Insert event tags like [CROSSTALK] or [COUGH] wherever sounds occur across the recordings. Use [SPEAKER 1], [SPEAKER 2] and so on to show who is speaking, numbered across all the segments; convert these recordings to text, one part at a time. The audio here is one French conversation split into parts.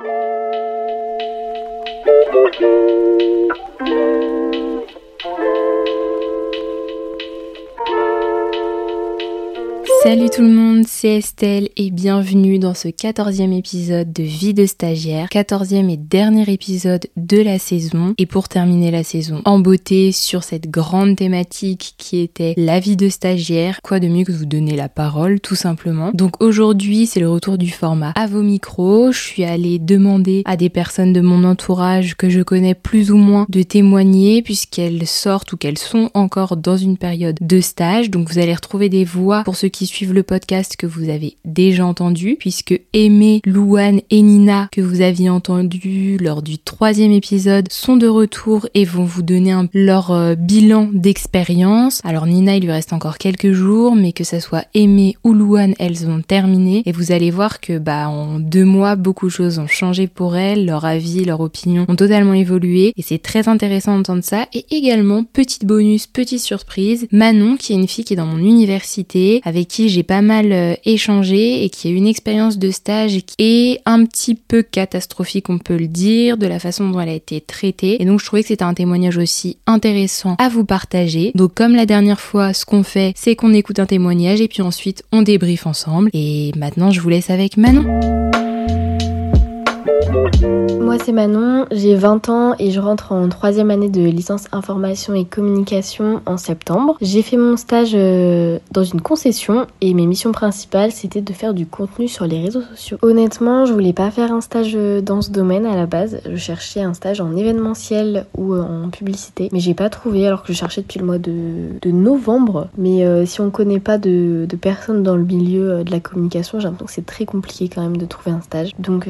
[SPEAKER 1] Thank you. Salut tout le monde, c'est Estelle et bienvenue dans ce quatorzième épisode de Vie de stagiaire, quatorzième et dernier épisode de la saison. Et pour terminer la saison en beauté sur cette grande thématique qui était la vie de stagiaire, quoi de mieux que de vous donner la parole tout simplement. Donc aujourd'hui c'est le retour du format à vos micros. Je suis allée demander à des personnes de mon entourage que je connais plus ou moins de témoigner puisqu'elles sortent ou qu'elles sont encore dans une période de stage. Donc vous allez retrouver des voix pour ceux qui suivent le podcast que vous avez déjà entendu, puisque Aimé, Louane et Nina, que vous aviez entendu lors du troisième épisode, sont de retour et vont vous donner un, leur euh, bilan d'expérience. Alors Nina, il lui reste encore quelques jours, mais que ça soit Aimé ou Louane, elles ont terminé. Et vous allez voir que bah en deux mois, beaucoup de choses ont changé pour elles, leur avis, leur opinion ont totalement évolué. Et c'est très intéressant d'entendre ça. Et également, petite bonus, petite surprise, Manon, qui est une fille qui est dans mon université, avec qui j'ai pas mal euh, échangé et qui a eu une expérience de stage qui est un petit peu catastrophique, on peut le dire, de la façon dont elle a été traitée. Et donc je trouvais que c'était un témoignage aussi intéressant à vous partager. Donc comme la dernière fois, ce qu'on fait, c'est qu'on écoute un témoignage et puis ensuite on débriefe ensemble. Et maintenant je vous laisse avec Manon.
[SPEAKER 2] Moi c'est Manon, j'ai 20 ans et je rentre en troisième année de licence information et communication en septembre. J'ai fait mon stage euh, dans une concession et mes missions principales c'était de faire du contenu sur les réseaux sociaux. Honnêtement je voulais pas faire un stage euh, dans ce domaine à la base, je cherchais un stage en événementiel ou euh, en publicité mais j'ai pas trouvé alors que je cherchais depuis le mois de, novembre. Mais si on connaît pas de, personnes dans le milieu de la communication j'ai l'impression que c'est très compliqué quand même de trouver un stage. Donc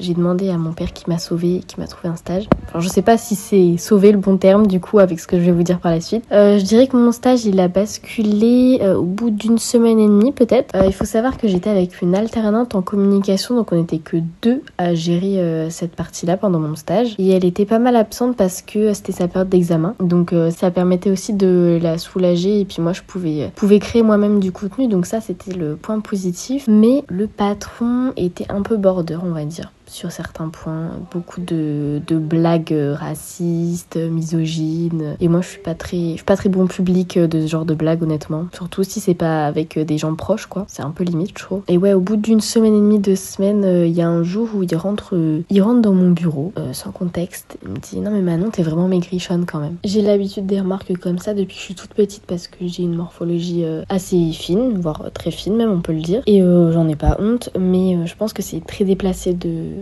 [SPEAKER 2] j'ai demandé à mon père qui m'a sauvé, qui m'a trouvé un stage. Enfin, je sais pas si c'est sauver le bon terme du coup avec ce que je vais vous dire par la suite. Euh, je dirais que mon stage il a basculé euh, au bout d'une semaine et demie peut-être. Euh, il faut savoir que j'étais avec une alternante en communication donc on était que deux à gérer cette partie-là pendant mon stage et elle était pas mal absente parce que c'était sa période d'examen donc ça permettait aussi de la soulager et puis moi je pouvais pouvais créer moi-même du contenu donc ça c'était le point positif mais le patron était un peu border on va dire sur certains points, beaucoup de, de, blagues racistes, misogynes. Et moi, je suis pas très, je suis pas très bon public de ce genre de blagues, honnêtement. Surtout si c'est pas avec des gens proches, quoi. C'est un peu limite, je trouve. Et ouais, au bout d'une semaine et demie, deux semaines, euh, il y a un jour où il rentre, euh, il rentre dans mon bureau, euh, sans contexte. Il me dit non mais Manon, t'es vraiment maigrichonne quand même. J'ai l'habitude des remarques comme ça depuis que je suis toute petite parce que j'ai une morphologie assez fine, voire très fine même, on peut le dire. Et j'en ai pas honte, mais je pense que c'est très déplacé de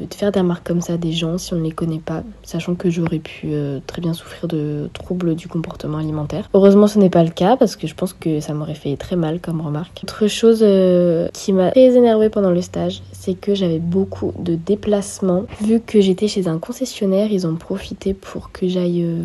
[SPEAKER 2] de, faire des remarques comme ça à des gens si on ne les connaît pas, sachant que j'aurais pu euh, très bien souffrir de troubles du comportement alimentaire. Heureusement, ce n'est pas le cas parce que je pense que ça m'aurait fait très mal comme remarque. Autre chose euh, qui m'a très énervée pendant le stage, c'est que j'avais beaucoup de déplacements. Vu que j'étais chez un concessionnaire, ils ont profité pour que j'aille euh,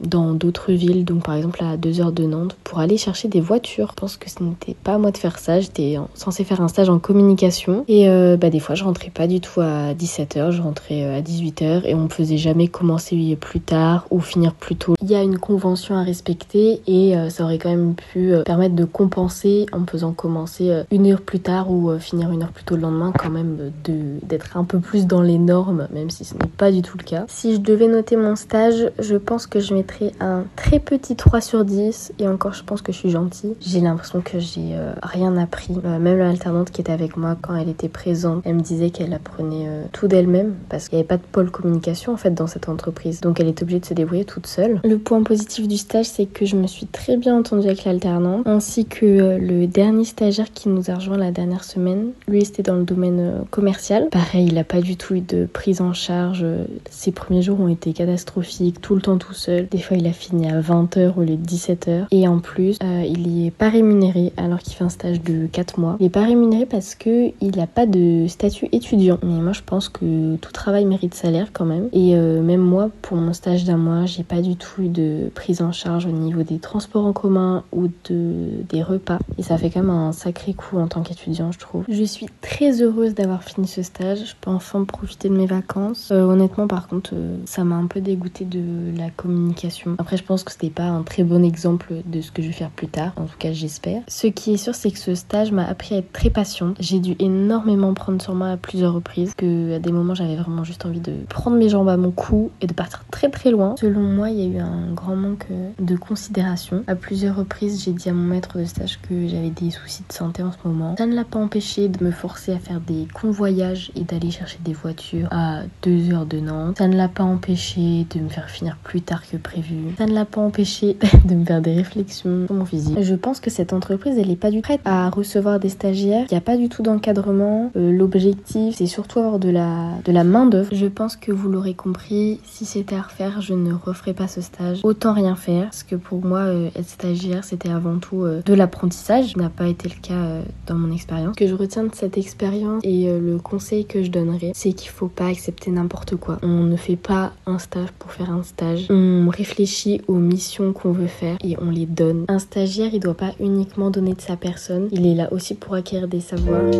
[SPEAKER 2] dans d'autres villes, donc par exemple à 2 heures de Nantes, pour aller chercher des voitures. Je pense que ce n'était pas à moi de faire ça, j'étais censée faire un stage en communication et bah, des fois je rentrais pas du tout à 17h, je rentrais euh, à 18h et on ne faisait jamais commencer plus tard ou finir plus tôt. Il y a une convention à respecter et euh, ça aurait quand même pu euh, permettre de compenser en faisant commencer une heure plus tard ou finir une heure plus tôt le lendemain quand même d'être un peu plus dans les normes même si ce n'est pas du tout le cas. Si je devais noter mon stage, je pense que je mettrais un très petit 3 sur 10 et encore je pense que je suis gentille. J'ai l'impression que j'ai rien appris. même l'alternante qui était avec moi quand elle était présente, elle me disait qu'elle apprenait tout d'elle-même parce qu'il n'y avait pas de pôle communication en fait dans cette entreprise. Donc elle est obligée de se débrouiller toute seule. Le point positif du stage, c'est que je me suis très bien entendue avec l'alternant ainsi que euh, le dernier stagiaire qui nous a rejoint la dernière semaine. Lui, c'était dans le domaine euh, commercial. Pareil, il n'a pas du tout eu de prise en charge. Ses premiers jours ont été catastrophiques, tout le temps tout seul. Des fois, il a fini à 20h au lieu de 17h. Et en plus, euh, il y est pas rémunéré alors qu'il fait un stage de 4 mois. Il est pas rémunéré parce que il n'a pas de statut étudiant. Mais moi, je pense que tout travail mérite salaire quand même. Et euh, même moi, pour mon stage d'un mois, j'ai pas du tout eu de prise en charge au niveau des transports en commun ou de, des repas. Et ça fait quand même un sacré coup en tant qu'étudiant, je trouve. Je suis très heureuse d'avoir fini ce stage. Je peux enfin profiter de mes vacances. Euh, honnêtement, par contre, euh, ça m'a un peu dégoûté de la communication. Après, je pense que c'était pas un très bon exemple de ce que je vais faire plus tard. En tout cas, j'espère. Ce qui est sûr, c'est que ce stage m'a appris à être très patiente. J'ai dû énormément prendre sur moi à plusieurs reprises. Que des moments, j'avais vraiment juste envie de prendre mes jambes à mon cou et de partir très très loin. Selon moi, il y a eu un grand manque de considération. À plusieurs reprises, j'ai dit à mon maître de stage que j'avais des soucis de santé en ce moment. Ça ne l'a pas empêché de me forcer à faire des convoyages et d'aller chercher des voitures à 2 heures de Nantes. Ça ne l'a pas empêché de me faire finir plus tard que prévu. Ça ne l'a pas empêché [LAUGHS] de me faire des réflexions sur mon physique. Je pense que cette entreprise, elle est pas du tout prête à recevoir des stagiaires. Il n'y a pas du tout d'encadrement. Euh, l'objectif, c'est surtout avoir de la, de la main d'œuvre. Je pense que vous l'aurez compris, si c'était à refaire, je ne referais pas ce stage. Autant rien faire, parce que pour moi, euh, être stagiaire, c'était avant tout euh, de l'apprentissage. Ce n'a pas été le cas dans mon expérience. Ce que je retiens de cette expérience et le conseil que je donnerais, c'est qu'il faut pas accepter n'importe quoi. On ne fait pas un stage pour faire un stage. On réfléchit aux missions qu'on veut faire et on les donne. Un stagiaire, il doit pas uniquement donner de sa personne, il est là aussi pour acquérir des savoirs.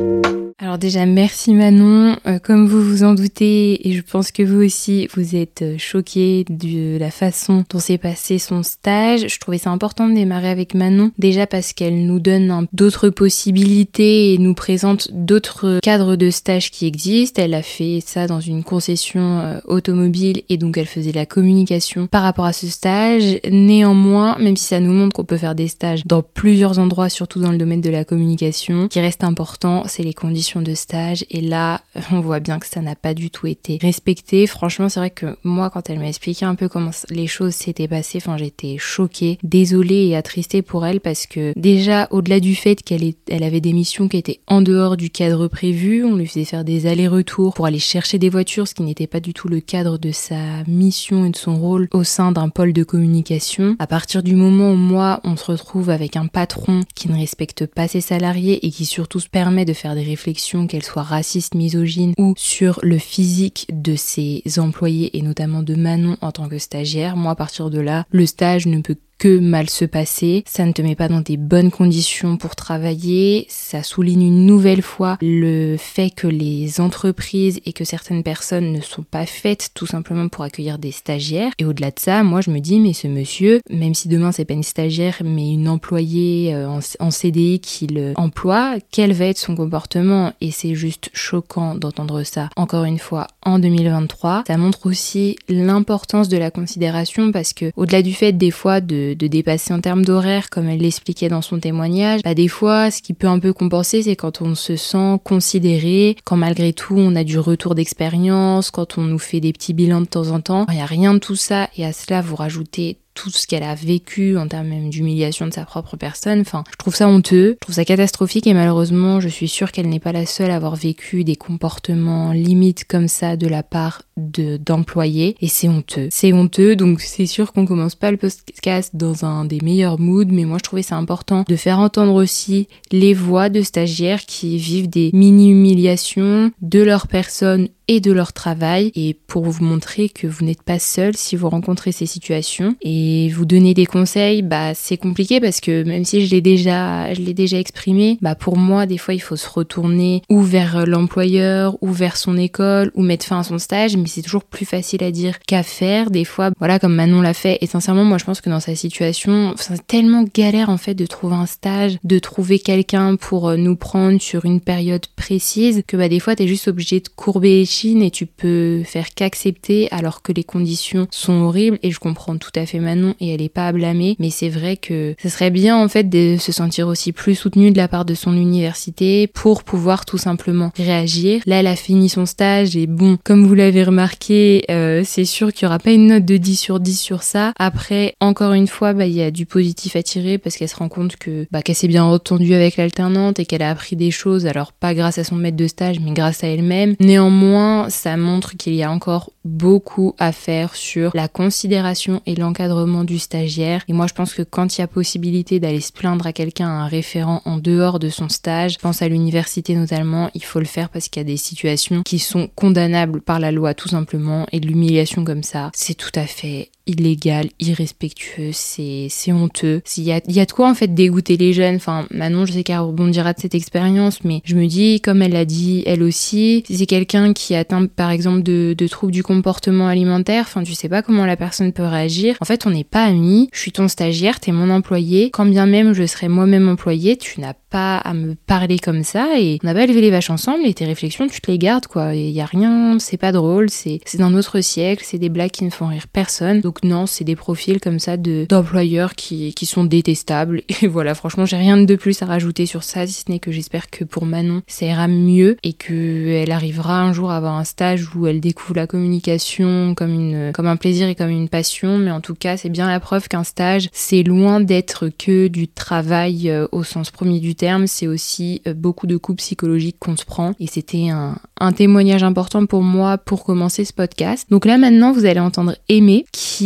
[SPEAKER 1] Alors déjà merci Manon, euh, comme vous vous en doutez et je pense que vous aussi vous êtes euh, choqués de la façon dont s'est passé son stage. Je trouvais ça important de démarrer avec Manon déjà parce qu'elle nous donne d'autres possibilités et nous présente d'autres cadres de stage qui existent. Elle a fait ça dans une concession euh, automobile et donc elle faisait la communication par rapport à ce stage. Néanmoins, même si ça nous montre qu'on peut faire des stages dans plusieurs endroits, surtout dans le domaine de la communication, qui reste important, c'est les conditions de stage et là on voit bien que ça n'a pas du tout été respecté. Franchement c'est vrai que moi quand elle m'a expliqué un peu comment les choses s'étaient passées, enfin j'étais choquée, désolée et attristée pour elle parce que déjà au-delà du fait qu'elle elle avait des missions qui étaient en dehors du cadre prévu, on lui faisait faire des allers-retours pour aller chercher des voitures, ce qui n'était pas du tout le cadre de sa mission et de son rôle au sein d'un pôle de communication. À partir du moment où moi on se retrouve avec un patron qui ne respecte pas ses salariés et qui surtout se permet de faire des réflexions qu'elle soit raciste, misogyne ou sur le physique de ses employés et notamment de Manon en tant que stagiaire, moi à partir de là, le stage ne peut que mal se passer, ça ne te met pas dans des bonnes conditions pour travailler, ça souligne une nouvelle fois le fait que les entreprises et que certaines personnes ne sont pas faites tout simplement pour accueillir des stagiaires. Et au-delà de ça, moi je me dis mais ce monsieur, même si demain c'est pas une stagiaire mais une employée euh, en, CDI qui le emploie, quel va être son comportement? Et c'est juste choquant d'entendre ça. Encore une fois, en 2023, ça montre aussi l'importance de la considération parce que au-delà du fait des fois de de, dépasser en termes d'horaire, comme elle l'expliquait dans son témoignage, bah des fois, ce qui peut un peu compenser, c'est quand on se sent considéré, quand malgré tout on a du retour d'expérience, quand on nous fait des petits bilans de temps en temps. Il n'y a rien de tout ça et à cela vous rajoutez tout ce qu'elle a vécu en termes même d'humiliation de sa propre personne. Enfin, je trouve ça honteux, je trouve ça catastrophique et malheureusement, je suis sûre qu'elle n'est pas la seule à avoir vécu des comportements limites comme ça de la part de d'employés et c'est honteux. C'est honteux, donc c'est sûr qu'on commence pas le podcast dans un des meilleurs moods, mais moi je trouvais ça important de faire entendre aussi les voix de stagiaires qui vivent des mini humiliations de leur personne et de leur travail et pour vous montrer que vous n'êtes pas seul si vous rencontrez ces situations et vous donner des conseils bah c'est compliqué parce que même si je l'ai déjà je l'ai déjà exprimé bah pour moi des fois il faut se retourner ou vers l'employeur ou vers son école ou mettre fin à son stage mais c'est toujours plus facile à dire qu'à faire. Des fois voilà comme Manon l'a fait et sincèrement moi je pense que dans sa situation c'est tellement galère en fait de trouver un stage de trouver quelqu'un pour euh, nous prendre sur une période précise que bah des fois t'es juste obligé de courber et tu peux faire qu'accepter alors que les conditions sont horribles et je comprends tout à fait Manon et elle est pas à blâmer mais c'est vrai que ce serait bien en fait de se sentir aussi plus soutenue de la part de son université pour pouvoir tout simplement réagir. Là elle a fini son stage et bon comme vous l'avez remarqué euh, c'est sûr qu'il y aura pas une note de 10 sur 10 sur ça. Après encore une fois bah il y a du positif à tirer parce qu'elle se rend compte que bah qu'elle s'est bien entendue avec l'alternante et qu'elle a appris des choses alors pas grâce à son maître de stage mais grâce à elle-même. Néanmoins ça montre qu'il y a encore beaucoup à faire sur la considération et l'encadrement du stagiaire. Et moi, je pense que quand il y a possibilité d'aller se plaindre à quelqu'un, un référent en dehors de son stage, pense à l'université notamment, il faut le faire parce qu'il y a des situations qui sont condamnables par la loi tout simplement et de l'humiliation comme ça, c'est tout à fait illégal, irrespectueux, c'est honteux. Il y a, y a de quoi en fait dégoûter les jeunes. Enfin, Manon, je sais qu'elle rebondira de cette expérience, mais je me dis, comme elle l'a dit elle aussi, si c'est quelqu'un qui atteint par exemple de, de troubles du comportement alimentaire, enfin, tu sais pas comment la personne peut réagir. En fait, on n'est pas amis. Je suis ton stagiaire, t'es mon employé. Quand bien même je serais moi-même employé, tu n'as pas à me parler comme ça et on n'a pas élevé les vaches ensemble et tes réflexions, tu te les gardes quoi. Il y a rien, c'est pas drôle, c'est d'un autre siècle, c'est des blagues qui ne font rire personne. Non, c'est des profils comme ça de d'employeurs qui, sont détestables. [LAUGHS] Et voilà, franchement, j'ai rien de plus à rajouter sur ça, si ce n'est que j'espère que pour Manon, ça ira mieux et qu'elle arrivera un jour à avoir un stage où elle découvre la communication comme, un plaisir et comme une passion. Mais en tout cas, c'est bien la preuve qu'un stage, c'est loin d'être que du travail euh, au sens premier du terme, c'est aussi euh, beaucoup de coups psychologiques qu'on se prend. Et c'était un, témoignage important pour moi pour commencer ce podcast. Donc là maintenant, vous allez entendre Aimée qui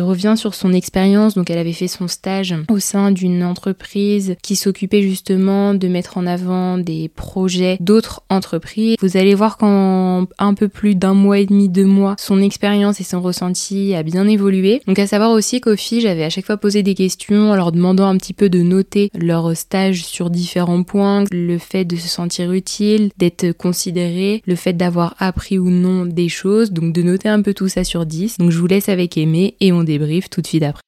[SPEAKER 1] revient sur son expérience. Donc elle avait fait son stage au sein d'une entreprise qui s'occupait justement de mettre en avant des projets d'autres entreprises. Vous allez voir qu'en un peu plus d'un mois et demi, deux mois, son expérience et son ressenti a bien évolué. Donc à savoir aussi qu'au filles, j'avais à chaque fois posé des questions en leur demandant un petit peu de noter leur stage sur différents points, le fait de se sentir utile, d'être considéré, le fait d'avoir appris ou non des choses, donc de noter un peu tout ça sur 10. Donc je vous laisse Aimé et on débriefe tout de suite après.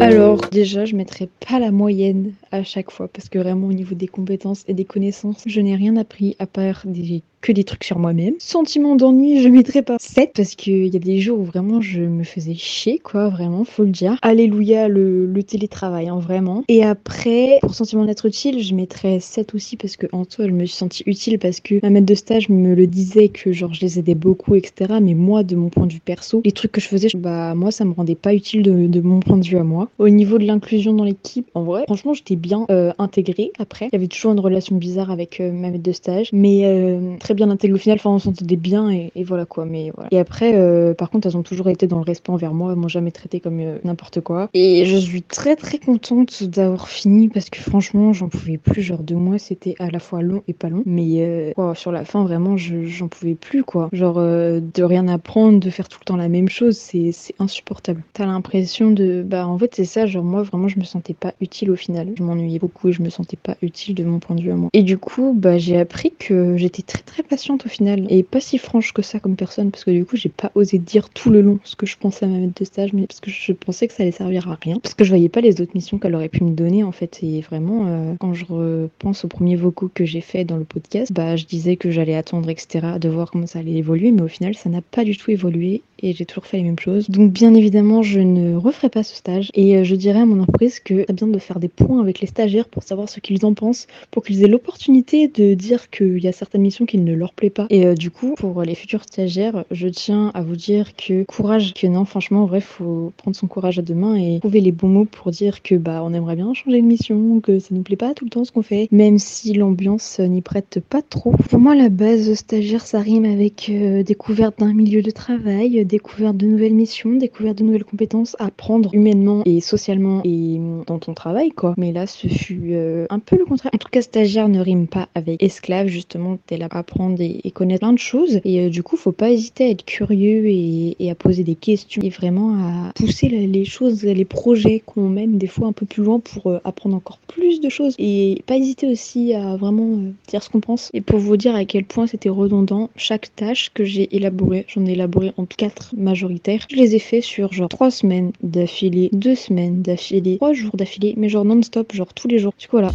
[SPEAKER 3] Alors déjà, je mettrai pas la moyenne à chaque fois parce que vraiment au niveau des compétences et des connaissances, je n'ai rien appris à part des que des trucs sur moi-même. Sentiment d'ennui, je mettrais pas 7 parce qu'il y a des jours où vraiment je me faisais chier, quoi, vraiment, faut le dire. Alléluia, le, télétravail, hein, vraiment. Et après, pour sentiment d'être utile, je mettrais 7 aussi parce que en toi, je me suis sentie utile parce que ma maître de stage me le disait que genre je les aidais beaucoup, etc. Mais moi, de mon point de vue perso, les trucs que je faisais, bah moi, ça me rendait pas utile de, de mon point de vue à moi. Au niveau de l'inclusion dans l'équipe, en vrai, franchement, j'étais bien euh, intégrée. Après, il y avait toujours une relation bizarre avec euh, ma maître de stage, mais euh, très bien intégrée au final. Enfin, on s'entendait bien et, et, voilà quoi. Mais voilà. Et après, euh, par contre, elles ont toujours été dans le respect envers moi. Elles m'ont jamais traité comme euh, n'importe quoi. Et je suis très très contente d'avoir fini parce que franchement, j'en pouvais plus. Genre deux mois, c'était à la fois long et pas long. Mais euh, quoi, sur la fin, vraiment, j'en pouvais plus quoi. Genre de rien apprendre, de faire tout le temps la même chose, c'est insupportable. T'as l'impression de, bah en fait c'est ça. Genre moi, vraiment, je me sentais pas utile au final. Je m'ennuyais beaucoup et je me sentais pas utile de mon point de vue à moi. Et du coup, bah j'ai appris que j'étais très très patiente au final. Et pas si franche que ça comme personne parce que du coup j'ai pas osé dire tout le long ce que je pensais à ma maître de stage mais parce que je pensais que ça allait servir à rien. Parce que je voyais pas les autres missions qu'elle aurait pu me donner en fait. Et vraiment euh, quand je repense aux premiers vocaux que j'ai fait dans le podcast bah je disais que j'allais attendre etc de voir comment ça allait évoluer mais au final ça n'a pas du tout évolué et j'ai toujours fait les mêmes choses. Donc bien évidemment je ne referai pas ce stage. Et euh, je dirais à mon entreprise que c'est bien de faire des points avec les stagiaires pour savoir ce qu'ils en pensent pour qu'ils aient l'opportunité de dire qu'il y a certaines missions qui ne leur plaît pas. Et euh, du coup, pour les futurs stagiaires, je tiens à vous dire que courage, que non, franchement, en vrai, faut prendre son courage à deux mains et trouver les bons mots pour dire que bah on aimerait bien changer de mission, que ça nous plaît pas tout le temps ce qu'on fait, même si l'ambiance n'y prête pas trop. Pour moi, la base stagiaire, ça rime avec euh, découverte d'un milieu de travail, découverte de nouvelles missions, découverte de nouvelles compétences, apprendre humainement et socialement et dans ton travail, quoi. Mais là, ce fut euh, un peu le contraire. En tout cas, stagiaire ne rime pas avec esclave, justement, t'es là à apprendre et, connaître plein de choses. Et euh, du coup, faut pas hésiter à être curieux et, à poser des questions et vraiment à pousser les choses, les projets qu'on mène des fois un peu plus loin pour euh, apprendre encore plus de choses. Et pas hésiter aussi à vraiment dire ce qu'on pense. Et pour vous dire à quel point c'était redondant, chaque tâche que j'ai élaborée, j'en ai élaboré en quatre majoritaires, je les ai fait sur genre trois semaines d'affilée, deux semaines d'affilée, trois jours d'affilée, mais genre non-stop, genre tous les jours. Du coup, voilà.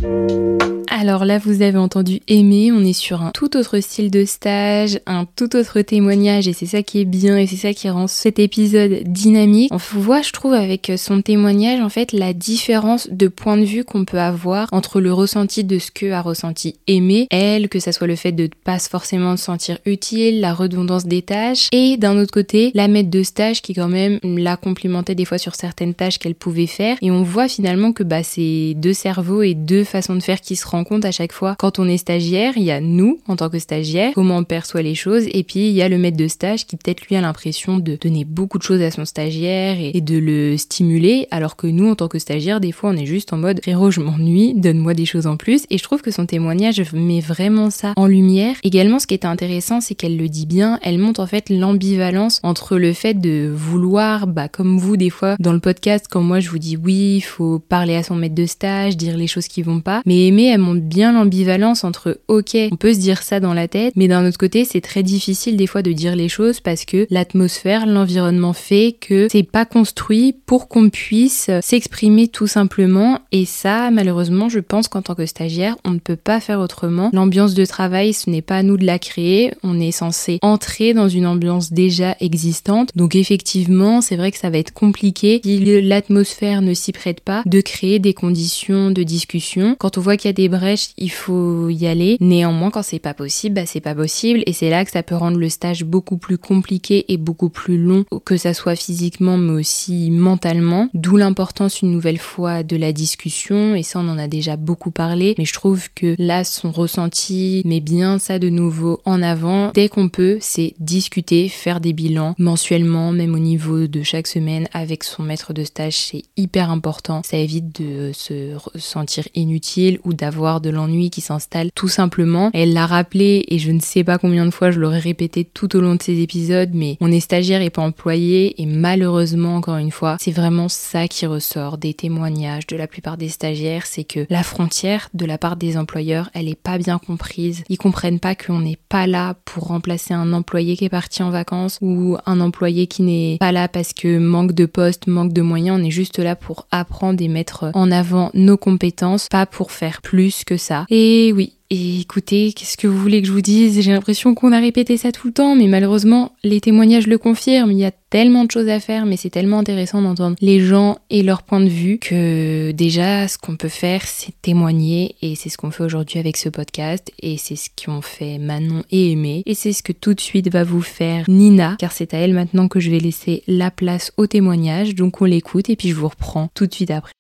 [SPEAKER 1] Alors là, vous avez entendu aimer, on est sur un tout autre style de stage, un tout autre témoignage et c'est ça qui est bien et c'est ça qui rend cet épisode dynamique. On voit, je trouve, avec son témoignage, en fait, la différence de point de vue qu'on peut avoir entre le ressenti de ce que a ressenti aimer, elle, que ça soit le fait de ne pas forcément se sentir utile, la redondance des tâches, et d'un autre côté, la maître de stage qui quand même la complimentait des fois sur certaines tâches qu'elle pouvait faire. Et on voit finalement que bah, c'est deux cerveaux et deux façons de faire qui se rencontrent à chaque fois. Quand on est stagiaire, il y a nous en tant que stagiaire, comment on perçoit les choses, et puis il y a le maître de stage qui peut-être lui a l'impression de donner beaucoup de choses à son stagiaire et, de le stimuler, alors que nous en tant que stagiaire, des fois on est juste en mode frérot, je m'ennuie, donne-moi des choses en plus. Et je trouve que son témoignage met vraiment ça en lumière. Également, ce qui est intéressant, c'est qu'elle le dit bien, elle montre en fait l'ambivalence entre le fait de vouloir, bah comme vous des fois dans le podcast, quand moi je vous dis oui, il faut parler à son maître de stage, dire les choses qui vont pas, mais Aimée, elle montre bien l'ambivalence entre ok, on peut se dire ça dans la tête, mais d'un autre côté, c'est très difficile des fois de dire les choses parce que l'atmosphère, l'environnement fait que c'est pas construit pour qu'on puisse s'exprimer tout simplement et ça, malheureusement, je pense qu'en tant que stagiaire, on ne peut pas faire autrement. L'ambiance de travail, ce n'est pas à nous de la créer, on est censé entrer dans une ambiance déjà existante. Donc effectivement, c'est vrai que ça va être compliqué si l'atmosphère ne s'y prête pas de créer des conditions de discussion. Quand on voit qu'il y a des brèches, il faut y aller. Néanmoins, quand c'est pas possible, bah c'est pas possible et c'est là que ça peut rendre le stage beaucoup plus compliqué et beaucoup plus long, que ça soit physiquement mais aussi mentalement. D'où l'importance une nouvelle fois de la discussion et ça on en a déjà beaucoup parlé, mais je trouve que là son ressenti met bien ça de nouveau en avant. Dès qu'on peut, c'est discuter, faire des bilans mensuellement, même au niveau de chaque semaine avec son maître de stage, c'est hyper important. Ça évite de se sentir inutile ou d'avoir de l'ennui qui s'installe tout simplement. Elle l'a rappelé et je ne sais pas combien de fois je l'aurais répété tout au long de ces épisodes, mais on est stagiaire et pas employé et malheureusement encore une fois, c'est vraiment ça qui ressort des témoignages de la plupart des stagiaires, c'est que la frontière de la part des employeurs, elle est pas bien comprise. Ils comprennent pas qu'on n'est pas là pour remplacer un employé qui est parti en vacances ou un employé qui n'est pas là parce que manque de poste, manque de moyens. On est juste là pour apprendre et mettre en avant nos compétences, pas pour faire plus que ça. Et oui, et écoutez, qu'est-ce que vous voulez que je vous dise? J'ai l'impression qu'on a répété ça tout le temps, mais malheureusement, les témoignages le confirment. Il y a tellement de choses à faire, mais c'est tellement intéressant d'entendre les gens et leur point de vue que déjà, ce qu'on peut faire, c'est témoigner. Et c'est ce qu'on fait aujourd'hui avec ce podcast. Et c'est ce qu'ont fait Manon et Aimé. Et c'est ce que tout de suite va vous faire Nina, car c'est à elle maintenant que je vais laisser la place au témoignage. Donc on l'écoute et puis je vous reprends tout de suite après.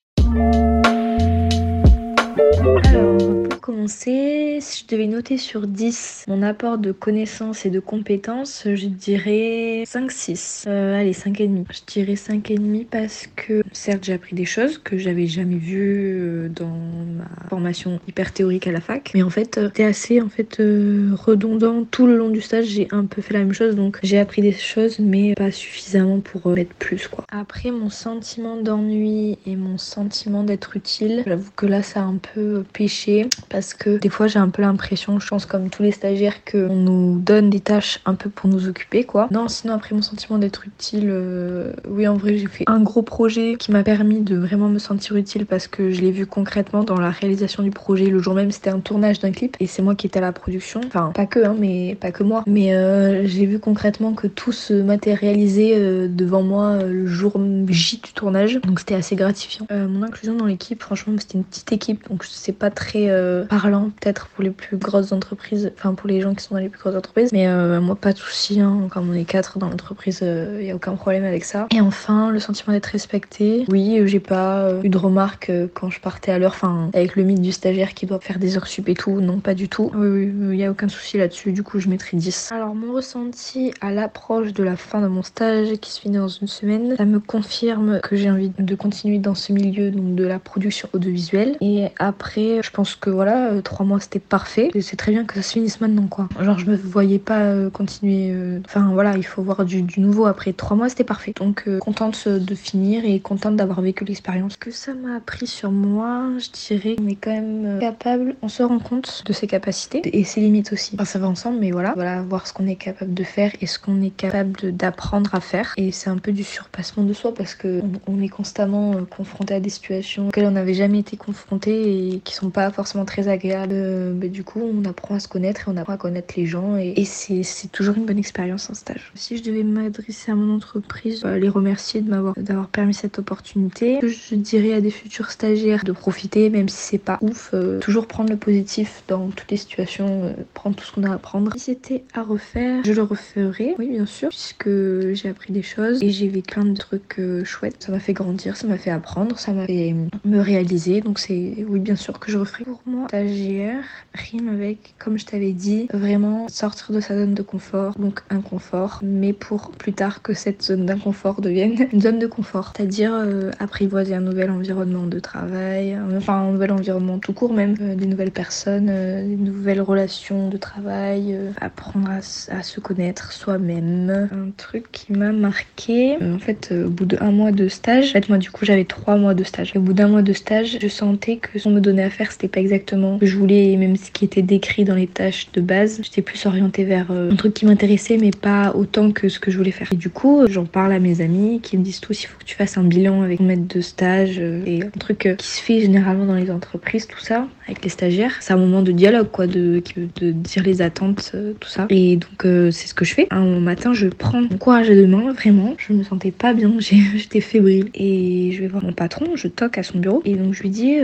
[SPEAKER 4] Pour commencer, si je devais noter sur 10 mon apport de connaissances et de compétences, je dirais 5-6. Euh, allez, 5,5. Je dirais 5,5 parce que, certes, j'ai appris des choses que j'avais jamais vues euh, dans ma formation hyper théorique à la fac, mais en fait, euh, c'était assez en fait redondant. Tout le long du stage, j'ai un peu fait la même chose, donc j'ai appris des choses, mais pas suffisamment pour mettre plus, quoi. Après, mon sentiment d'ennui et mon sentiment d'être utile, j'avoue que là, ça a un peu péché parce que des fois j'ai un peu l'impression, je pense comme tous les stagiaires, qu'on nous donne des tâches un peu pour nous occuper quoi. Non, sinon après mon sentiment d'être utile, euh, oui en vrai j'ai fait un gros projet qui m'a permis de vraiment me sentir utile parce que je l'ai vu concrètement dans la réalisation du projet. Le jour même c'était un tournage d'un clip et c'est moi qui étais à la production. Enfin pas que hein, mais pas que moi. Mais euh, j'ai vu concrètement que tout se matérialisait euh, devant moi le jour J du tournage. Donc c'était assez gratifiant. mon inclusion dans l'équipe, franchement c'était une petite équipe donc c'est pas très euh, parlant peut-être pour les plus grosses entreprises, enfin pour les gens qui sont dans les plus grosses entreprises. Mais euh, moi pas de souci, hein. comme on est quatre dans l'entreprise, il euh, a aucun problème avec ça. Et enfin le sentiment d'être respecté. Oui, j'ai pas eu de remarques quand je partais à l'heure, enfin avec le mythe du stagiaire qui doit faire des heures sup et tout, non pas du tout. Oui, il y a aucun souci là-dessus. Du coup je mettrai 10. Alors mon ressenti à l'approche de la fin de mon stage qui se finit dans une semaine, ça me confirme que j'ai envie de continuer dans ce milieu donc de la production audiovisuelle. Et après, je pense que voilà, euh, trois mois c'était parfait. C'est très bien que ça se finisse maintenant, quoi. Genre, je me voyais pas euh, continuer. Euh, enfin, voilà, il faut voir du, nouveau après trois mois, c'était parfait. Donc, contente de finir et contente d'avoir vécu l'expérience. Que ça m'a appris sur moi, je dirais qu'on est quand même capable, on se rend compte de ses capacités et ses limites aussi. Enfin, ça va ensemble, mais voilà, voilà, voir ce qu'on est capable de faire et ce qu'on est capable d'apprendre à faire. Et c'est un peu du surpassement de soi parce que on, est constamment confronté à des situations auxquelles on n'avait jamais été confronté et qui sont pas forcément très très agréable. mais du coup, on apprend à se connaître et on apprend à connaître les gens et, c'est toujours une bonne expérience en stage. Si je devais m'adresser à mon entreprise, les remercier de m'avoir d'avoir permis cette opportunité. Je dirais à des futurs stagiaires de profiter, même si c'est pas ouf, toujours prendre le positif dans toutes les situations, prendre tout ce qu'on a à apprendre. Si c'était à refaire, je le referais, oui bien sûr, puisque j'ai appris des choses et j'ai vécu plein de trucs chouettes. Ça m'a fait grandir, ça m'a fait apprendre, ça m'a fait me réaliser. Donc c'est oui bien sûr que je referai. Pour moi, stagiaire rime avec, comme je t'avais dit, vraiment sortir de sa zone de confort, donc inconfort, mais pour plus tard que cette zone d'inconfort devienne [LAUGHS] une zone de confort, c'est-à-dire euh, apprivoiser un nouvel environnement de travail, enfin un nouvel environnement tout court même, euh, des nouvelles personnes, euh, des nouvelles relations de travail, apprendre à, se connaître soi-même. Un truc qui m'a marqué, en fait, au bout d'un mois de stage, en fait, moi du coup j'avais trois mois de stage. au bout d'un mois de stage, je sentais que ce qu'on me donnait à faire, c'était pas exactement que je voulais, même ce qui était décrit dans les tâches de base. J'étais plus orientée vers un truc qui m'intéressait, mais pas autant que ce que je voulais faire. Et du coup, j'en parle à mes amis qui me disent tous, il faut que tu fasses un bilan avec ton maître de stage euh, et un truc euh, qui se fait généralement dans les entreprises, tout ça, avec les stagiaires. C'est un moment de dialogue, quoi, de, de dire les attentes, euh, tout ça. Et donc, c'est ce que je fais. Un matin, je prends mon courage à deux mains, vraiment. Je me sentais pas bien, [LAUGHS] j'étais fébrile. Et je vais voir mon patron, je toque à son bureau. Et donc, je lui dis,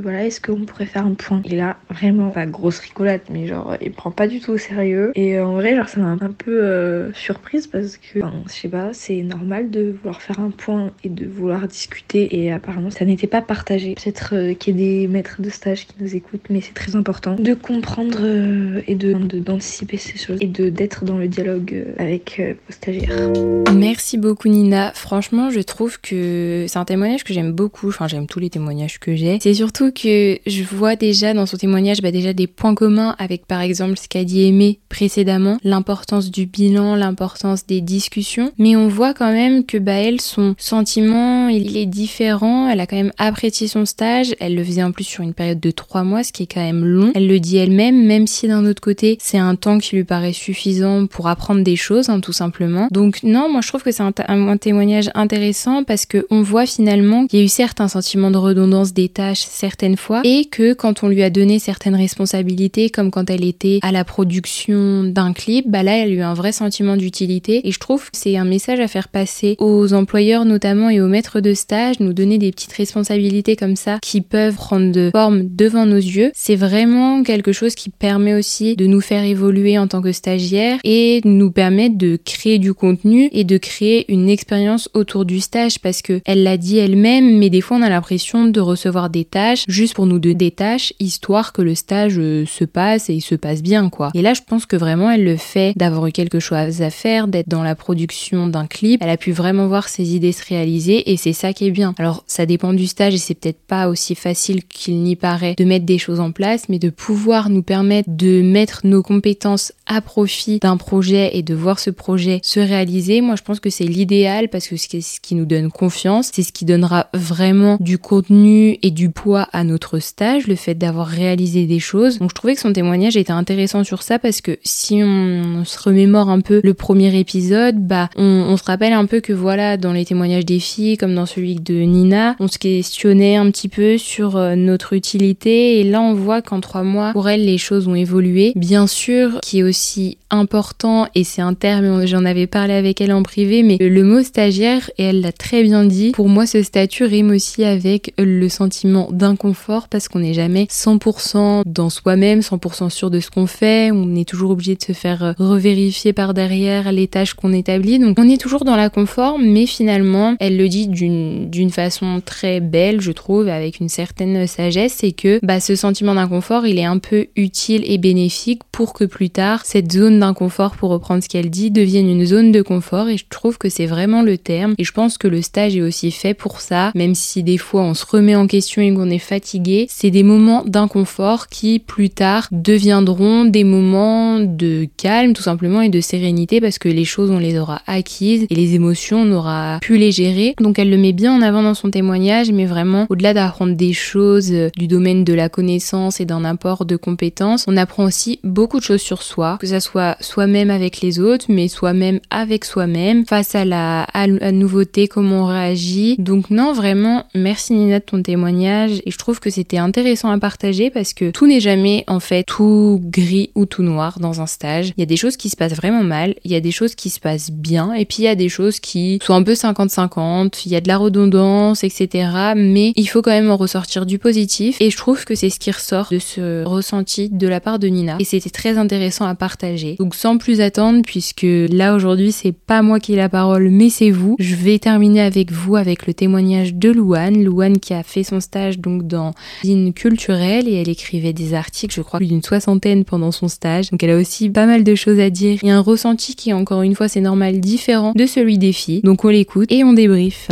[SPEAKER 4] voilà, est-ce qu'on pourrait faire un point Et là, vraiment, pas grosse rigolade, mais genre, il prend pas du tout au sérieux. Et en vrai, genre, ça m'a un peu surprise parce que, je sais pas, c'est normal de vouloir faire un point et de vouloir discuter et apparemment ça n'était pas partagé. Peut-être euh, qu'il y ait des maîtres de stage qui nous écoutent, mais c'est très important de comprendre euh, et de d'anticiper ces choses et de d'être dans le dialogue euh, avec vos stagiaires.
[SPEAKER 1] Merci beaucoup Nina. Franchement, je trouve que c'est un témoignage que j'aime beaucoup. Enfin, j'aime tous les témoignages que j'ai. C'est surtout que je vois déjà dans son témoignage bah, déjà des points communs avec par exemple ce qu'a dit Aimé précédemment, l'importance du bilan, l'importance des discussions, mais on voit quand même que bah elle son sentiment il est différent, elle a quand même apprécié son stage, elle le faisait en plus sur une période de trois mois, ce qui est quand même long. Elle le dit elle-même, même si d'un autre côté c'est un temps qui lui paraît suffisant pour apprendre des choses, hein, tout simplement. Donc non, moi je trouve que c'est un, témoignage intéressant parce que on voit finalement qu'il y a eu certes un sentiment de redondance des tâches certaines fois et que quand on lui a donné certaines responsabilités, comme quand elle était à la production d'un clip, bah là elle a eu un vrai sentiment d'utilité et je trouve que c'est un message à faire passer aux employeurs notamment et aux maîtres de stage, nous donner des petites responsabilités comme ça qui peuvent prendre de forme devant nos yeux. C'est vraiment quelque chose qui permet aussi de nous faire évoluer en tant que stagiaire et nous permet de créer du contenu et de créer une expérience autour du stage parce que elle l'a dit elle-même, mais des fois on a l'impression de recevoir des tâches juste pour nous donner des tâches histoire que le stage euh, se passe et il se passe bien quoi. Et là je pense que vraiment elle le fait d'avoir eu quelque chose à faire, d'être dans la production d'un clip, elle a pu vraiment voir ses idées se réaliser et c'est ça qui est bien. Alors ça dépend du stage et c'est peut-être pas aussi facile qu'il n'y paraît de mettre des choses en place, mais de pouvoir nous permettre de mettre nos compétences à profit d'un projet et de voir ce projet se réaliser, moi je pense que c'est l'idéal parce que c'est ce qui nous donne confiance, c'est ce qui donnera vraiment du contenu et du poids à notre stage, le fait d'avoir réalisé des choses. Donc je trouvais que son témoignage était intéressant sur ça parce que si on se remémore un peu le premier épisode, bah on, on se rappelle un peu que voilà dans les témoignages des filles comme dans celui de Nina, on se questionnait un petit peu sur euh, notre utilité et là on voit qu'en trois mois pour elle les choses ont évolué. Bien sûr, qui est aussi important et c'est un terme, j'en avais parlé avec elle en privé, mais le mot stagiaire et elle l'a très bien dit. Pour moi, ce statut rime aussi avec le sentiment d'inconfort parce qu'on n'est jamais 100% dans soi-même, 100% sûr de ce qu'on fait. On est toujours obligé de se faire euh, revérifier par derrière les tâches qu'on établit. Donc on est toujours dans la confort, mais finalement, elle le dit d'une façon très belle, je trouve, avec une certaine sagesse, c'est que bah, ce sentiment d'inconfort, il est un peu utile et bénéfique pour que plus tard, cette zone d'inconfort, pour reprendre ce qu'elle dit, devienne une zone de confort. Et je trouve que c'est vraiment le terme. Et je pense que le stage est aussi fait pour ça, même si des fois on se remet en question et qu'on est fatigué. C'est des moments d'inconfort qui, plus tard, deviendront des moments de calme, tout simplement, et de sérénité, parce que les choses, on les aura acquises et les émotions, on aura pu les gérer. Donc elle le met bien en avant dans son témoignage, mais vraiment, au-delà d'apprendre des choses euh, du domaine de la connaissance et d'un apport de compétences, on apprend aussi beaucoup de choses sur soi, que ça soit soi-même avec les autres, mais soi-même avec soi-même, face à la, à la nouveauté, comment on réagit. Donc non, vraiment, merci Nina de ton témoignage, et je trouve que c'était intéressant à partager parce que tout n'est jamais en fait tout gris ou tout noir dans un stage. Il y a des choses qui se passent vraiment mal, il y a des choses qui se passent bien et puis il y a des choses qui sont un peu 50-50, il y a de la redondance, etc. Mais il faut quand même en ressortir du positif et je trouve que c'est ce qui ressort de ce ressenti de la part de Nina et c'était très intéressant à partager. Donc sans plus attendre puisque là aujourd'hui c'est pas moi qui ai la parole mais c'est vous, je vais terminer avec vous avec le témoignage de Louane, Louane qui a fait son stage donc dans une culturelle et elle écrivait des articles, je crois plus d'une soixantaine pendant son stage. Donc elle a aussi pas mal de choses à dire et un ressenti qui encore une fois c'est normal différent de celui des filles. Donc on l'écoute et on débrief.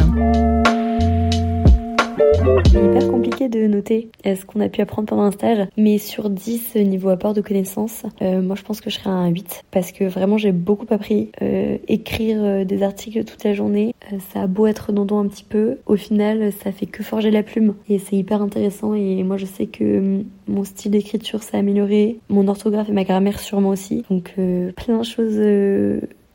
[SPEAKER 5] Hyper compliqué de noter ce qu'on a pu apprendre pendant un stage, mais sur 10 niveau apport de connaissances, euh, moi je pense que je serais à un 8 parce que vraiment j'ai beaucoup appris. Euh, écrire euh, des articles toute la journée, ça a beau être redondant un petit peu, au final ça fait que forger la plume. Et c'est hyper intéressant. Et moi je sais que hum, mon style d'écriture s'est amélioré, mon orthographe et ma grammaire sûrement aussi, donc plein de choses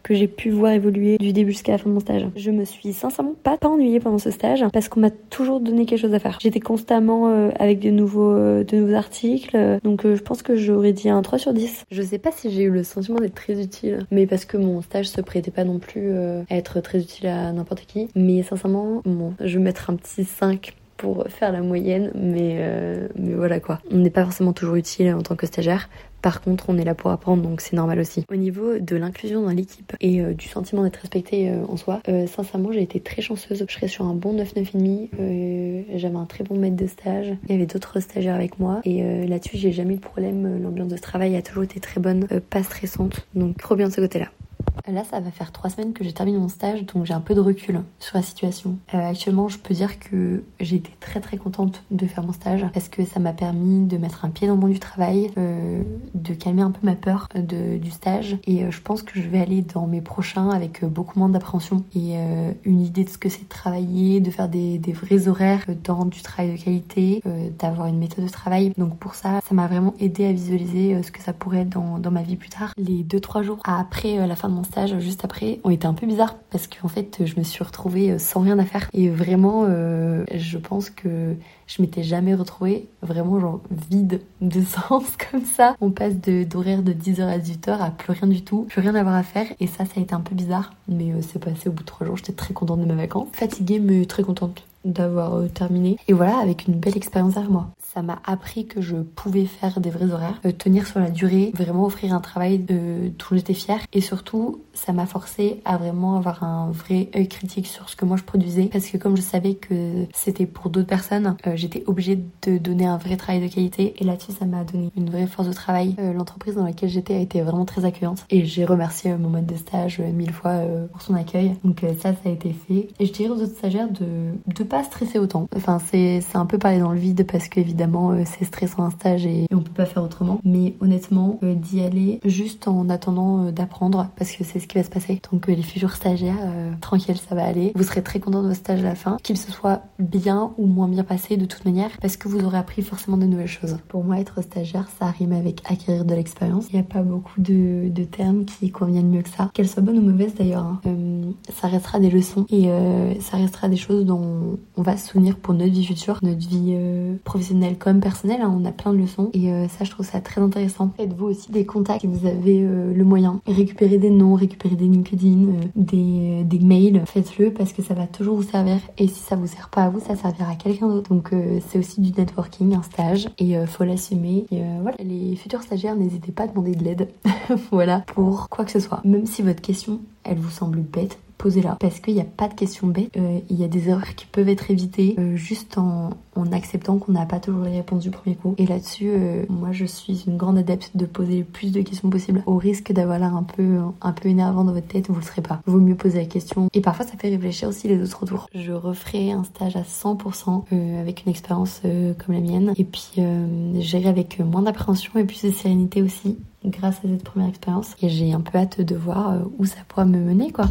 [SPEAKER 5] que j'ai pu voir évoluer du début jusqu'à la fin de mon stage. Je me suis sincèrement pas, ennuyée pendant ce stage parce qu'on m'a toujours donné quelque chose à faire. J'étais constamment euh, avec de nouveaux, euh, de nouveaux articles, donc euh, je pense que j'aurais dit un 3 sur 10. Je sais pas si j'ai eu le sentiment d'être très utile, mais parce que mon stage se prêtait pas non plus à être très utile à n'importe qui. Mais sincèrement, bon, je vais mettre un petit 5 pour faire la moyenne, mais, mais voilà quoi. On n'est pas forcément toujours utile en tant que stagiaire. Par contre, on est là pour apprendre, donc c'est normal aussi. Au niveau de l'inclusion dans l'équipe et euh, du sentiment d'être respecté euh, en soi, euh, sincèrement, j'ai été très chanceuse. Je serais sur un bon 9-9,5. J'avais un très bon maître de stage. Il y avait d'autres stagiaires avec moi. Et là-dessus, j'ai jamais eu de problème. L'ambiance de travail a toujours été très bonne, pas stressante. Donc, trop bien de ce côté-là. Là, ça va faire trois semaines que j'ai terminé mon stage, donc j'ai un peu de recul sur la situation. Euh, actuellement, je peux dire que j'ai été très très contente de faire mon stage parce que ça m'a permis de mettre un pied dans le monde du travail, euh, de calmer un peu ma peur du stage. Et euh, je pense que je vais aller dans mes prochains avec beaucoup moins d'appréhension et une idée de ce que c'est de travailler, de faire des, des, vrais horaires dans du travail de qualité, d'avoir une méthode de travail. Donc pour ça, ça m'a vraiment aidé à visualiser ce que ça pourrait être dans, dans ma vie plus tard. Les deux trois jours après la fin de mon stage juste après ont été un peu bizarres parce qu'en fait je me suis retrouvée euh, sans rien à faire. Et vraiment euh, je pense que je m'étais jamais retrouvée vraiment genre vide de [LAUGHS] sens comme ça. On passe d'horaire de, 10h à 18h à plus rien du tout, plus rien à avoir à faire. Et ça ça a été un peu bizarre. Mais euh, c'est passé au bout de trois jours, j'étais très contente de mes vacances. Fatiguée mais très contente d'avoir terminé. Et voilà avec une belle expérience derrière moi ça m'a appris que je pouvais faire des vrais horaires, euh, tenir sur la durée, vraiment offrir un travail euh, dont j'étais fière. Et surtout, ça m'a forcé à vraiment avoir un vrai œil critique sur ce que moi je produisais. Parce que comme je savais que c'était pour d'autres personnes, euh, j'étais obligée de donner un vrai travail de qualité. Et là-dessus, ça m'a donné une vraie force de travail. L'entreprise dans laquelle j'étais a été vraiment très accueillante. Et j'ai remercié mon mode de stage mille fois pour son accueil. Donc ça, ça a été fait. Et je dirais aux autres stagiaires de ne pas stresser autant. Enfin, c'est un peu parler dans le vide parce qu'évidemment, euh, c'est stressant un stage et, on peut pas faire autrement. Mais honnêtement, euh, d'y aller juste en attendant euh, d'apprendre parce que c'est ce qui va se passer. Donc les futurs stagiaires, tranquille, ça va aller. Vous serez très content de votre stage à la fin, qu'il se soit bien ou moins bien passé de toute manière parce que vous aurez appris forcément de nouvelles choses. Pour moi, être stagiaire, ça rime avec acquérir de l'expérience. Il n'y a pas beaucoup de, termes qui conviennent mieux que ça. Qu'elles soient bonnes ou mauvaises d'ailleurs, hein. ça restera des leçons et ça restera des choses dont on va se souvenir pour notre vie future, notre vie professionnelle comme personnel, hein, on a plein de leçons et euh, ça je trouve ça très intéressant. Faites-vous aussi des contacts si vous avez euh, le moyen. Récupérez des noms, récupérez des LinkedIn, euh, des, des mails, faites-le parce que ça va toujours vous servir et si ça vous sert pas à vous, ça servira à quelqu'un d'autre. Donc c'est aussi du networking, un stage et faut l'assumer. Voilà, les futurs stagiaires, n'hésitez pas à demander de l'aide, [LAUGHS] voilà, pour quoi que ce soit. Même si votre question, elle vous semble bête, posez-la. Parce qu'il n'y a pas de questions bêtes. Euh, il y a des erreurs qui peuvent être évitées euh, juste en, acceptant qu'on n'a pas toujours les réponses du premier coup. Et là-dessus, euh, moi je suis une grande adepte de poser le plus de questions possible. Au risque d'avoir l'air un peu, un peu énervant dans votre tête, vous le serez pas. Vaut mieux poser la question. Et parfois ça fait réfléchir aussi les autres autour. Je referai un stage à 100% avec une expérience comme la mienne. Et puis j'irai avec moins d'appréhension et plus de sérénité aussi grâce à cette première expérience. Et j'ai un peu hâte de voir euh, où ça pourra me mener, quoi.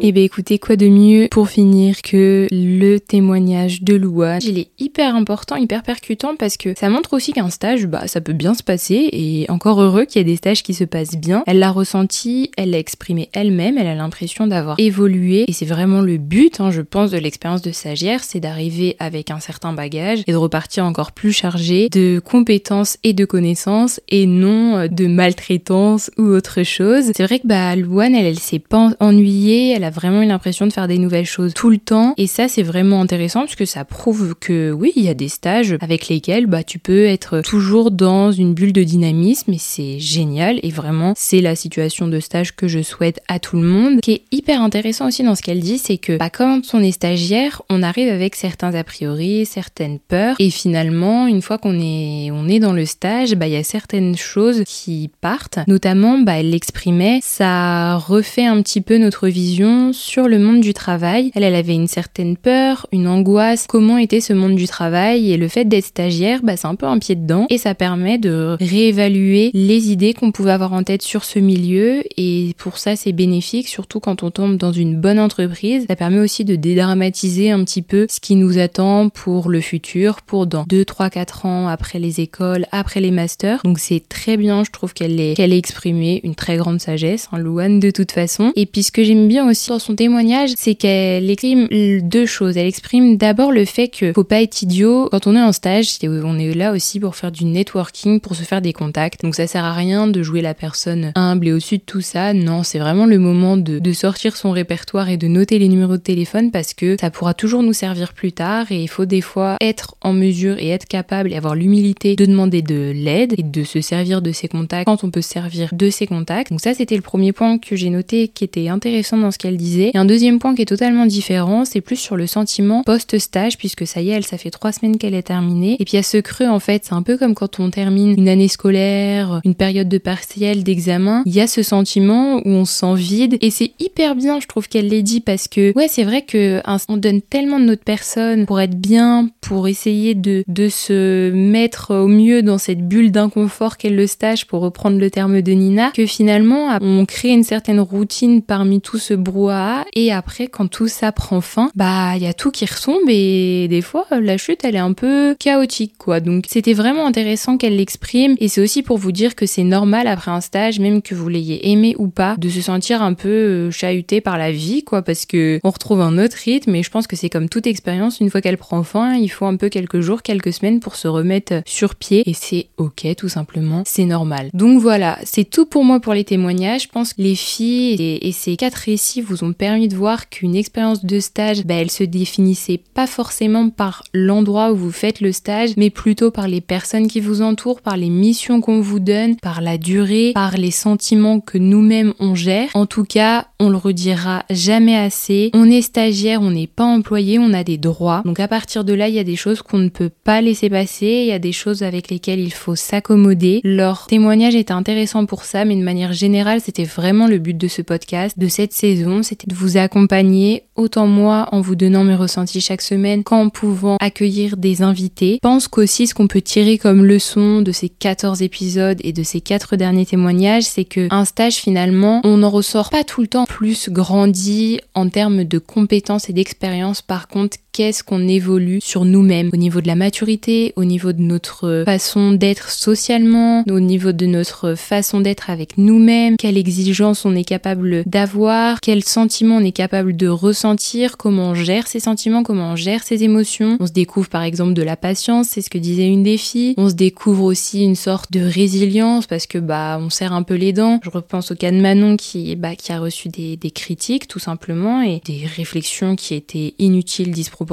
[SPEAKER 1] Et eh ben écoutez, quoi de mieux pour finir que le témoignage de Louane? Il est hyper important, hyper percutant parce que ça montre aussi qu'un stage, bah, ça peut bien se passer et encore heureux qu'il y ait des stages qui se passent bien. Elle l'a ressenti, elle l'a exprimé elle-même, elle a l'impression d'avoir évolué et c'est vraiment le but, hein, je pense, de l'expérience de stagiaire, c'est d'arriver avec un certain bagage et de repartir encore plus chargé de compétences et de connaissances et non euh, de maltraitance ou autre chose. C'est vrai que bah Louane, elle, elle s'est pas ennuyée, elle a vraiment eu l'impression de faire des nouvelles choses tout le temps. Et ça c'est vraiment intéressant parce que ça prouve que oui, il y a des stages avec lesquels bah tu peux être toujours dans une bulle de dynamisme. Et c'est génial. Et vraiment c'est la situation de stage que je souhaite à tout le monde. Ce qui est hyper intéressant aussi dans ce qu'elle dit, c'est que bah, quand on est stagiaire, on arrive avec certains a priori, certaines peurs. Et finalement une fois qu'on est on est dans le stage, bah il y a certaines choses qui partent. Notamment, bah elle l'exprimait, ça refait un petit peu notre vision sur le monde du travail. Elle, elle avait une certaine peur, une angoisse, comment était ce monde du travail et le fait d'être stagiaire, bah c'est un peu un pied dedans et ça permet de réévaluer les idées qu'on pouvait avoir en tête sur ce milieu et pour ça c'est bénéfique surtout quand on tombe dans une bonne entreprise. Ça permet aussi de dédramatiser un petit peu ce qui nous attend pour le futur, pour dans 2, 3, 4 ans après les écoles, après les masters. Donc c'est très bien, je trouve qu'elle qu'elle est exprimé une très grande sagesse, hein, Louane de toute façon. Et puis ce que j'aime bien aussi dans son témoignage, c'est qu'elle exprime deux choses. Elle exprime d'abord le fait que faut pas être idiot quand on est en stage, on est là aussi pour faire du networking, pour se faire des contacts. Donc ça sert à rien de jouer la personne humble et au-dessus de tout ça. Non, c'est vraiment le moment de, de sortir son répertoire et de noter les numéros de téléphone parce que ça pourra toujours nous servir plus tard et il faut des fois être en mesure et être capable et avoir l'humilité de demander de l'aide et de se servir de ses contacts quand on peut se servir de ses contacts. Donc ça c'était le premier point que j'ai noté qui était intéressant dans ce qu'elle disait. Et un deuxième point qui est totalement différent, c'est plus sur le sentiment post-stage puisque ça y est, elle ça fait trois semaines qu'elle est terminée. Et puis a ce creux en fait, c'est un peu comme quand on termine une année scolaire, une période de partiel, d'examen, il y a ce sentiment où on se sent vide et c'est hyper bien je trouve qu'elle l'ait dit parce que ouais c'est vrai que on donne tellement de notre personne pour être bien, pour essayer de, de se mettre au mieux dans cette bulle d'inconfort qu'est le stage pour reprendre le terme de Nina, que finalement on crée une certaine routine parmi tout ce brouhaha et après quand tout ça prend fin, bah il y a tout qui ressemble et des fois la chute elle est un peu chaotique quoi. Donc c'était vraiment intéressant qu'elle l'exprime et c'est aussi pour vous dire que c'est normal après un stage, même que vous l'ayez aimé ou pas, de se sentir un peu euh, chahuté par la vie quoi parce que on retrouve un autre rythme et je pense que c'est comme toute expérience, une fois qu'elle prend fin, il faut un peu quelques jours, quelques semaines pour se remettre sur pied et c'est ok tout simplement, c'est normal. Donc voilà, c'est tout pour moi pour les témoignages. Je pense que les filles et, ces quatre récits vous ont permis de voir qu'une expérience de stage, bah, elle se définissait pas forcément par l'endroit où vous faites le stage, mais plutôt par les personnes qui vous entourent, par les missions qu'on vous donne, par la durée, par les sentiments que nous-mêmes on gère. En tout cas, on le redira jamais assez. On est stagiaire, on n'est pas employé, on a des droits. Donc à partir de là, il y a des choses qu'on ne peut pas laisser passer, il y a des choses avec lesquelles il faut s'accommoder. Leur témoignage était intéressant pour ça, mais de manière générale, c'était vraiment le but de ce podcast, de cette saison, c'était de vous accompagner, autant moi en vous donnant mes ressentis chaque semaine, qu'en pouvant accueillir des invités. Je pense qu'aussi ce qu'on peut tirer comme leçon de ces 14 épisodes et de ces 4 derniers témoignages, c'est que un stage finalement, on n'en ressort pas tout le temps plus grandi en termes de compétences et d'expérience. Par contre, qu'est-ce qu'on évolue sur nous-mêmes au niveau de la maturité, au niveau de notre façon d'être socialement, au niveau de notre façon d'être avec nous-mêmes, quelle exigence on est capable d'avoir, quels sentiments on est capable de ressentir, comment on gère ses sentiments, comment on gère ses émotions. On se découvre par exemple de la patience, c'est ce que disait une des filles. On se découvre aussi une sorte de résilience parce que bah on serre un peu les dents. Je repense au cas de Manon qui bah qui a reçu des, des critiques tout simplement et des réflexions qui étaient inutiles, disproportionnées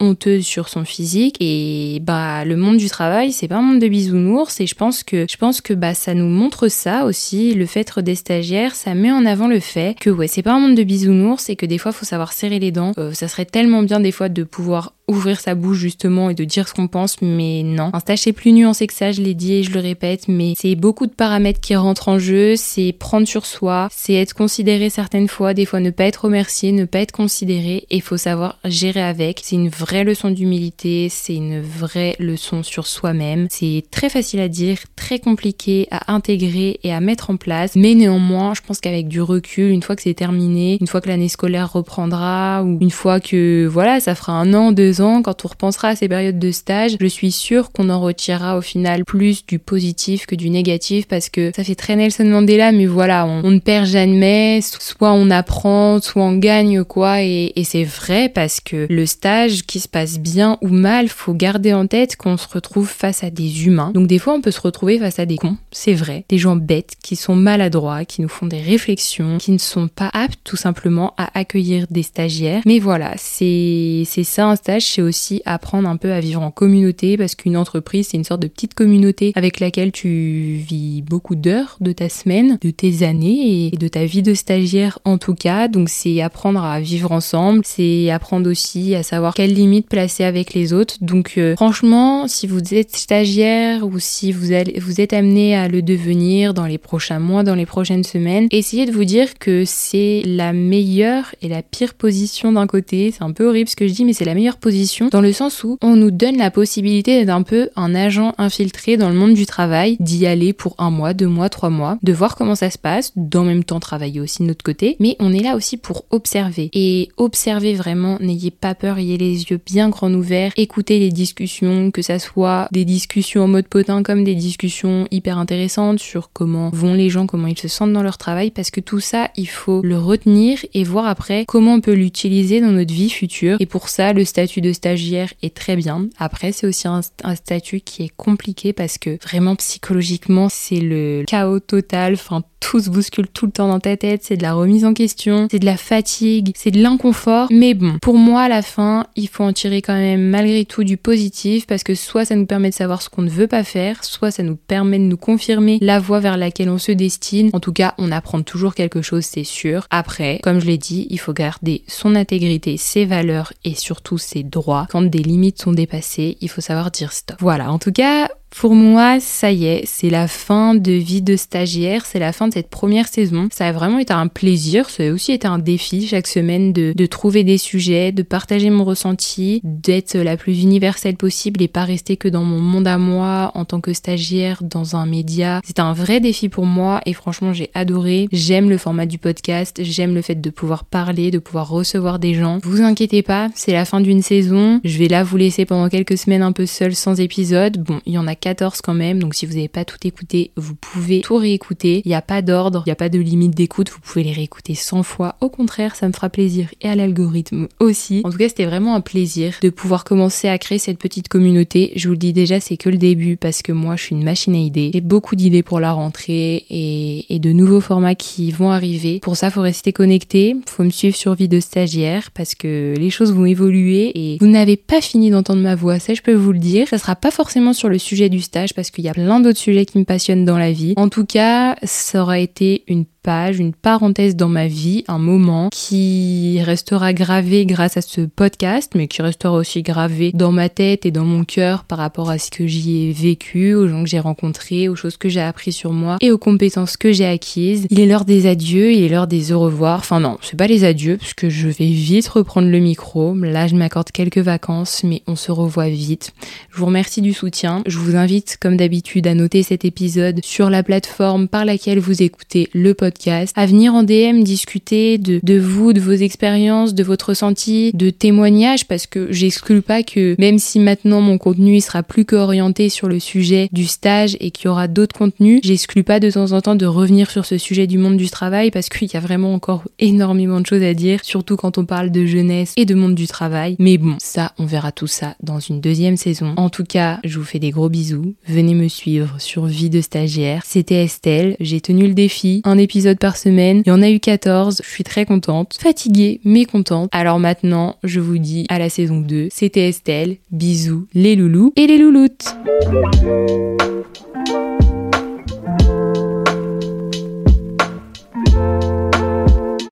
[SPEAKER 1] honteuse sur son physique. Et bah le monde du travail, c'est pas un monde de bisounours. Et je pense que je pense que bah ça nous montre ça aussi. Le fait des stagiaires, ça met en avant le fait que ouais, c'est pas un monde de bisounours et que des fois faut savoir serrer les dents. Euh, ça serait tellement bien des fois de pouvoir ouvrir sa bouche justement et de dire ce qu'on pense, mais non. Un stage c'est plus nuancé que ça, je l'ai dit et je le répète, mais c'est beaucoup de paramètres qui rentrent en jeu, c'est prendre sur soi, c'est être considéré certaines fois, des fois ne pas être remercié, ne pas être considéré, et faut savoir gérer avec. C'est une vraie leçon d'humilité, c'est une vraie leçon sur soi-même. C'est très facile à dire, très compliqué à intégrer et à mettre en place, mais néanmoins, je pense qu'avec du recul, une fois que c'est terminé, une fois que l'année scolaire reprendra, ou une fois que voilà, ça fera un an, deux quand on repensera à ces périodes de stage, je suis sûre qu'on en retirera au final plus du positif que du négatif, parce que ça fait très Nelson Mandela, mais voilà, on, ne perd jamais, soit on apprend, soit on gagne quoi, et, c'est vrai parce que le stage qui se passe bien ou mal, faut garder en tête qu'on se retrouve face à des humains. Donc des fois, on peut se retrouver face à des cons, c'est vrai, des gens bêtes qui sont maladroits, qui nous font des réflexions, qui ne sont pas aptes tout simplement à accueillir des stagiaires. Mais voilà, c'est ça un stage, c'est aussi apprendre un peu à vivre en communauté parce qu'une entreprise, c'est une sorte de petite communauté avec laquelle tu vis beaucoup d'heures de ta semaine, de tes années et de ta vie de stagiaire en tout cas. Donc c'est apprendre à vivre ensemble, c'est apprendre aussi à savoir quelles limites placer avec les autres. Donc euh, franchement, si vous êtes stagiaire ou si vous, allez, vous êtes amené à le devenir dans les prochains mois, dans les prochaines semaines, essayez de vous dire que c'est la meilleure et la pire position d'un côté. C'est un peu horrible ce que je dis, mais c'est la meilleure position dans le sens où on nous donne la possibilité d'être un peu un agent infiltré dans le monde du travail, d'y aller pour un mois, deux mois, trois mois, de voir comment ça se passe, d'en même temps travailler aussi de notre côté, mais on est là aussi pour observer. Et observer vraiment, n'ayez pas peur, ayez les yeux bien grands ouverts, écoutez les discussions, que ça soit des discussions en mode potin comme des discussions hyper intéressantes sur comment vont les gens, comment ils se sentent dans leur travail, parce que tout ça, il faut le retenir et voir après comment on peut l'utiliser dans notre vie future. Et pour ça, le statut de stagiaire est très bien. Après, c'est aussi un, un statut qui est compliqué parce que vraiment psychologiquement, c'est le chaos total. Enfin, tout se bouscule tout le temps dans ta tête, c'est de la remise en question, c'est de la fatigue, c'est de l'inconfort. Mais bon, pour moi, à la fin, il faut en tirer quand même malgré tout du positif parce que soit ça nous permet de savoir ce qu'on ne veut pas faire, soit ça nous permet de nous confirmer la voie vers laquelle on se destine. En tout cas, on apprend toujours quelque chose, c'est sûr. Après, comme je l'ai dit, il faut garder son intégrité, ses valeurs et surtout ses droits. Quand des limites sont dépassées, il faut savoir dire stop. Voilà, en tout cas, pour moi, ça y est, c'est la fin de vie de stagiaire, c'est la fin de cette première saison. Ça a vraiment été un plaisir, ça a aussi été un défi chaque semaine de, de trouver des sujets, de partager mon ressenti, d'être la plus universelle possible et pas rester que dans mon monde à moi en tant que stagiaire dans un média. C'est un vrai défi pour moi et franchement j'ai adoré. J'aime le format du podcast, j'aime le fait de pouvoir parler, de pouvoir recevoir des gens. Vous inquiétez pas, c'est la fin d'une saison. Je vais là vous laisser pendant quelques semaines un peu seul sans épisode. Bon, il y en a 14 quand même, donc si vous n'avez pas tout écouté, vous pouvez tout réécouter. Il n'y a pas d'ordre, il n'y a pas de limite d'écoute, vous pouvez les réécouter 100 fois. Au contraire, ça me fera plaisir et à l'algorithme aussi. En tout cas, c'était vraiment un plaisir de pouvoir commencer à créer cette petite communauté. Je vous le dis déjà, c'est que le début parce que moi, je suis une machine à idées. J'ai beaucoup d'idées pour la rentrée et, et de nouveaux formats qui vont arriver. Pour ça, faut rester connecté, faut me suivre sur vie de stagiaire parce que les choses vont évoluer et vous n'avez pas fini d'entendre ma voix, ça je peux vous le dire. Ça sera pas forcément sur le sujet du stage parce qu'il y a plein d'autres sujets qui me passionnent dans la vie. En tout cas, ça aura été une une parenthèse dans ma vie, un moment qui restera gravé grâce à ce podcast, mais qui restera aussi gravé dans ma tête et dans mon cœur par rapport à ce que j'y ai vécu, aux gens que j'ai rencontrés, aux choses que j'ai appris sur moi et aux compétences que j'ai acquises. Il est l'heure des adieux, il est l'heure des au revoir. Enfin non, c'est pas les adieux puisque je vais vite reprendre le micro. Là, je m'accorde quelques vacances, mais on se revoit vite. Je vous remercie du soutien. Je vous invite, comme d'habitude, à noter cet épisode sur la plateforme par laquelle vous écoutez le podcast à venir en DM discuter de, vous, de vos expériences, de votre ressenti, de témoignages, parce que j'exclus pas que même si maintenant mon contenu il sera plus que orienté sur le sujet du stage et qu'il y aura d'autres contenus, j'exclus pas de temps en temps de revenir sur ce sujet du monde du travail parce qu'il y a vraiment encore énormément de choses à dire, surtout quand on parle de jeunesse et de monde du travail. Mais bon, ça, on verra tout ça dans une deuxième saison. En tout cas, je vous fais des gros bisous. Venez me suivre sur Vie de stagiaire. C'était Estelle. J'ai tenu le défi. Un épisode par semaine. Il y en a eu 14. Je suis très contente. Fatiguée, mais contente. Alors maintenant, je vous dis à la saison 2. C'était Estelle. Bisous les loulous et les louloutes.